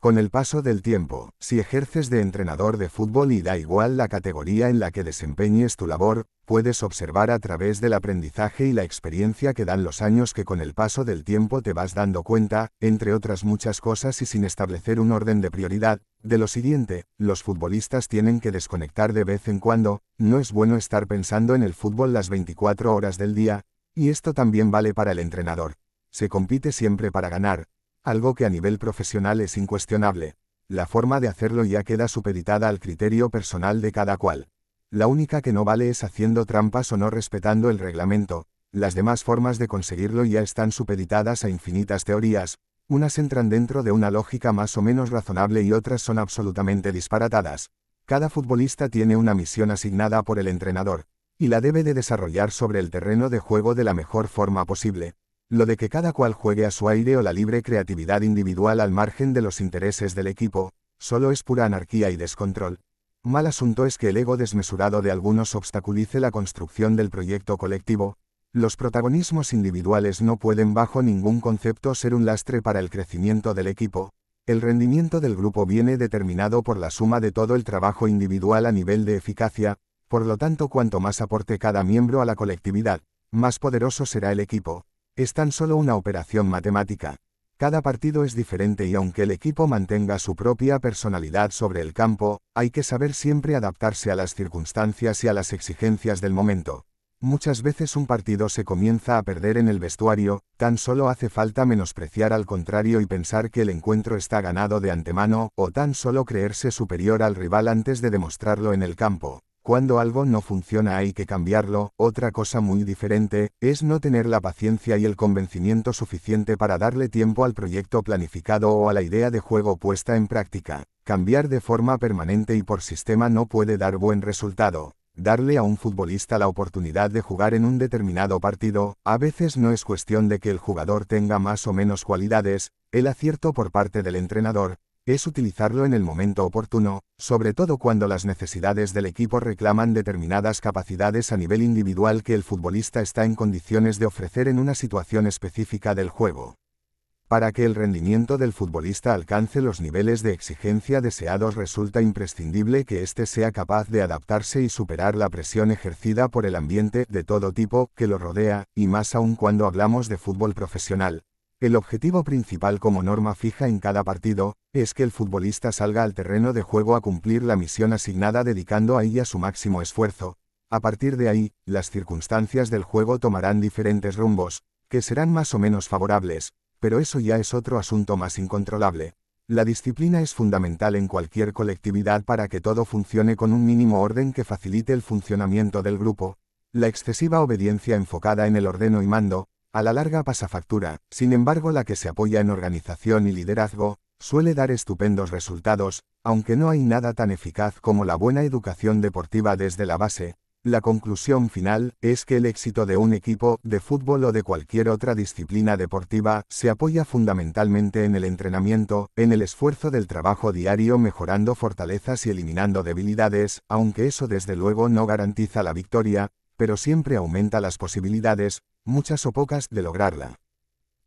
Con el paso del tiempo, si ejerces de entrenador de fútbol y da igual la categoría en la que desempeñes tu labor, puedes observar a través del aprendizaje y la experiencia que dan los años que con el paso del tiempo te vas dando cuenta, entre otras muchas cosas y sin establecer un orden de prioridad, de lo siguiente, los futbolistas tienen que desconectar de vez en cuando, no es bueno estar pensando en el fútbol las 24 horas del día, y esto también vale para el entrenador. Se compite siempre para ganar, algo que a nivel profesional es incuestionable. La forma de hacerlo ya queda supeditada al criterio personal de cada cual. La única que no vale es haciendo trampas o no respetando el reglamento, las demás formas de conseguirlo ya están supeditadas a infinitas teorías, unas entran dentro de una lógica más o menos razonable y otras son absolutamente disparatadas. Cada futbolista tiene una misión asignada por el entrenador, y la debe de desarrollar sobre el terreno de juego de la mejor forma posible. Lo de que cada cual juegue a su aire o la libre creatividad individual al margen de los intereses del equipo, solo es pura anarquía y descontrol. Mal asunto es que el ego desmesurado de algunos obstaculice la construcción del proyecto colectivo, los protagonismos individuales no pueden bajo ningún concepto ser un lastre para el crecimiento del equipo, el rendimiento del grupo viene determinado por la suma de todo el trabajo individual a nivel de eficacia, por lo tanto cuanto más aporte cada miembro a la colectividad, más poderoso será el equipo. Es tan solo una operación matemática. Cada partido es diferente y aunque el equipo mantenga su propia personalidad sobre el campo, hay que saber siempre adaptarse a las circunstancias y a las exigencias del momento. Muchas veces un partido se comienza a perder en el vestuario, tan solo hace falta menospreciar al contrario y pensar que el encuentro está ganado de antemano, o tan solo creerse superior al rival antes de demostrarlo en el campo. Cuando algo no funciona hay que cambiarlo, otra cosa muy diferente, es no tener la paciencia y el convencimiento suficiente para darle tiempo al proyecto planificado o a la idea de juego puesta en práctica. Cambiar de forma permanente y por sistema no puede dar buen resultado. Darle a un futbolista la oportunidad de jugar en un determinado partido, a veces no es cuestión de que el jugador tenga más o menos cualidades, el acierto por parte del entrenador, es utilizarlo en el momento oportuno, sobre todo cuando las necesidades del equipo reclaman determinadas capacidades a nivel individual que el futbolista está en condiciones de ofrecer en una situación específica del juego. Para que el rendimiento del futbolista alcance los niveles de exigencia deseados resulta imprescindible que éste sea capaz de adaptarse y superar la presión ejercida por el ambiente de todo tipo que lo rodea, y más aún cuando hablamos de fútbol profesional, el objetivo principal como norma fija en cada partido, es que el futbolista salga al terreno de juego a cumplir la misión asignada dedicando a ella su máximo esfuerzo. A partir de ahí, las circunstancias del juego tomarán diferentes rumbos, que serán más o menos favorables, pero eso ya es otro asunto más incontrolable. La disciplina es fundamental en cualquier colectividad para que todo funcione con un mínimo orden que facilite el funcionamiento del grupo. La excesiva obediencia enfocada en el ordeno y mando, a la larga pasa factura, sin embargo la que se apoya en organización y liderazgo, suele dar estupendos resultados, aunque no hay nada tan eficaz como la buena educación deportiva desde la base. La conclusión final es que el éxito de un equipo de fútbol o de cualquier otra disciplina deportiva se apoya fundamentalmente en el entrenamiento, en el esfuerzo del trabajo diario mejorando fortalezas y eliminando debilidades, aunque eso desde luego no garantiza la victoria, pero siempre aumenta las posibilidades, muchas o pocas, de lograrla.